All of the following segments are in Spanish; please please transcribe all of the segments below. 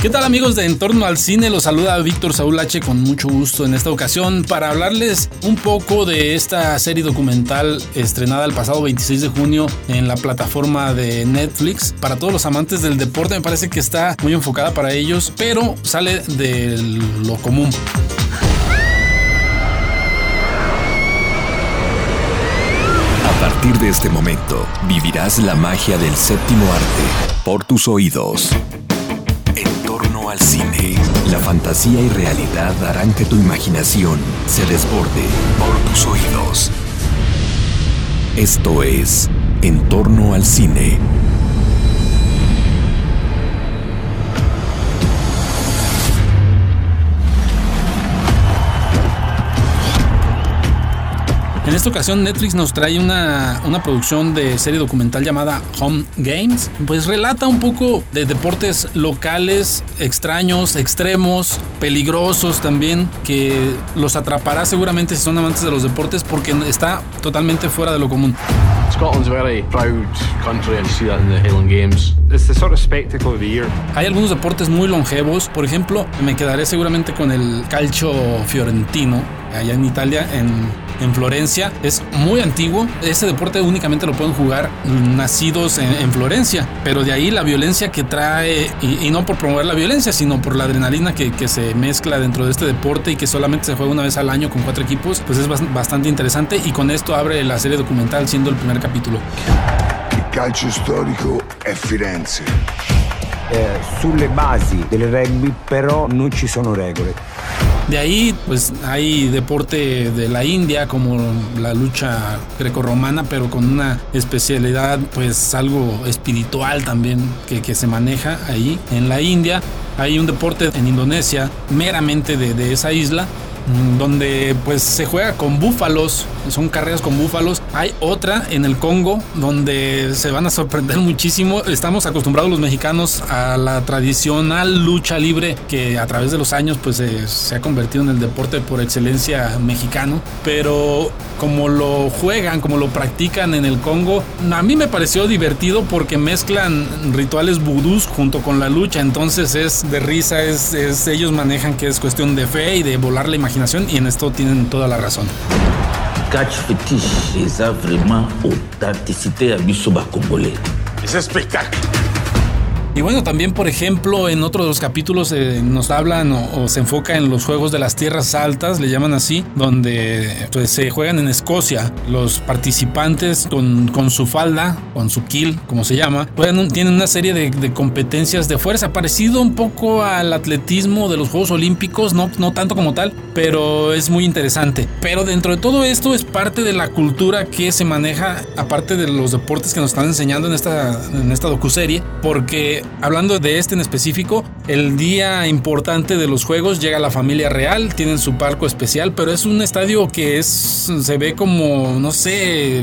¿Qué tal amigos de Entorno al Cine? Los saluda Víctor Saúl H con mucho gusto en esta ocasión para hablarles un poco de esta serie documental estrenada el pasado 26 de junio en la plataforma de Netflix. Para todos los amantes del deporte me parece que está muy enfocada para ellos, pero sale de lo común. A partir de este momento, vivirás la magia del séptimo arte por tus oídos al cine. La fantasía y realidad harán que tu imaginación se desborde por tus oídos. Esto es En torno al cine. Esta ocasión Netflix nos trae una, una, producción de serie documental llamada Home Games. Pues relata un poco de deportes locales, extraños, extremos, peligrosos también, que los atrapará seguramente si son amantes de los deportes porque está totalmente fuera de lo común. Scotland's a very proud country and you see that in the Highland Games. It's the sort of spectacle of the year. Hay algunos deportes muy longevos, por ejemplo, me quedaré seguramente con el calcio fiorentino allá en Italia en en Florencia. Es muy antiguo. Ese deporte únicamente lo pueden jugar nacidos en, Florencia. Pero de ahí la violencia que trae, y, no por promover la violencia, sino por la adrenalina que, que, se mezcla dentro de este deporte y que solamente se juega una vez al año con cuatro equipos, pues es bastante interesante. Y con esto abre la serie documental siendo el primer capítulo. El calcio histórico es Firenze. Eh, sulle basi del rugby però non ci sono regole. De ahí, pues hay deporte de la India como la lucha grecorromana, pero con una especialidad, pues algo espiritual también que, que se maneja ahí en la India. Hay un deporte en Indonesia, meramente de, de esa isla, Mm, donde pues se juega con búfalos, son carreras con búfalos. Hay otra en el Congo donde se van a sorprender muchísimo. Estamos acostumbrados los mexicanos a la tradicional lucha libre que a través de los años pues se ha convertido en el deporte por excelencia mexicano, pero como lo juegan, como lo practican en el Congo, a mí me pareció divertido porque mezclan rituales vudús junto con la lucha, entonces es de risa, es, es ellos manejan que es cuestión de fe y de volar la imaginación y en esto tienen toda la razón. Catch fetiche eza vraiment authenticité à biso congolais. C'est spectacle. Y bueno, también por ejemplo en otro de los capítulos eh, nos hablan o, se enfoca en los juegos de las tierras altas, le llaman así, donde pues, se juegan en Escocia. Los participantes con, con su falda, con su kill, como se llama, tienen una serie de, competencias de fuerza, parecido un poco al atletismo de los Juegos Olímpicos, no, no tanto como tal, pero es muy interesante. Pero dentro de todo esto es parte de la cultura que se maneja, aparte de los deportes que nos están enseñando en esta, en esta docuserie, porque hablando de este en específico, el día importante de los juegos llega la familia real, tienen su parco especial, pero es un estadio que es se ve como, no sé,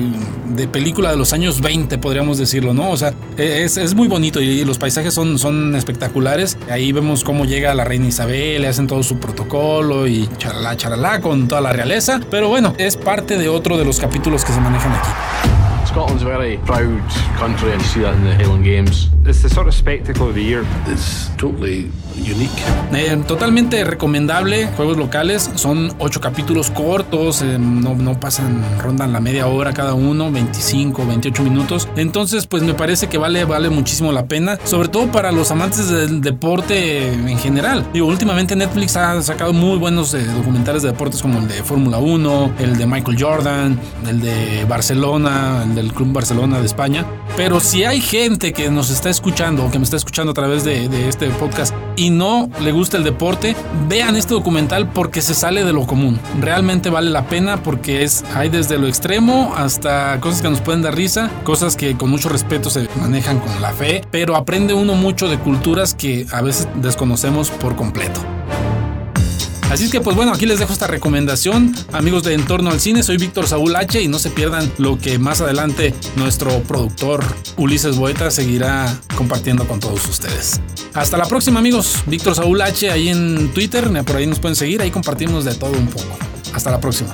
de película de los años 20, podríamos decirlo, ¿no? O sea, es, es muy bonito y los paisajes son, son espectaculares. Ahí vemos cómo llega la reina Isabel, le hacen todo su protocolo y charalá, charalá con toda la realeza. Pero bueno, es parte de otro de los capítulos que se manejan aquí. Scotland's a very proud country, and you see that in the Highland Games. It's the sort of spectacle of the year. It's totally unique. Eh, totalmente recomendable. Juegos locales. Son ocho capítulos cortos. Eh, no, no pasan, rondan la media hora cada uno, 25, 28 minutos. Entonces, pues me parece que vale, vale muchísimo la pena. Sobre todo para los amantes del deporte en general. Digo, últimamente Netflix ha sacado muy buenos eh, documentales de deportes como el de Fórmula 1, el de Michael Jordan, el de Barcelona, el del Club Barcelona de España. Pero si hay gente que nos está escuchando o que me está escuchando a través de, de este podcast y no le gusta el deporte, vean este documental porque se sale de lo común. Realmente vale la pena porque es hay desde lo extremo hasta cosas que nos pueden dar risa, cosas que con mucho respeto se manejan con la fe, pero aprende uno mucho de culturas que a veces desconocemos por completo. Así es que pues bueno, aquí les dejo esta recomendación, amigos de Entorno al Cine, soy Víctor Saúl H y no se pierdan lo que más adelante nuestro productor Ulises Boeta seguirá compartiendo con todos ustedes. Hasta la próxima amigos, Víctor Saúl H ahí en Twitter, por ahí nos pueden seguir, ahí compartimos de todo un poco. Hasta la próxima.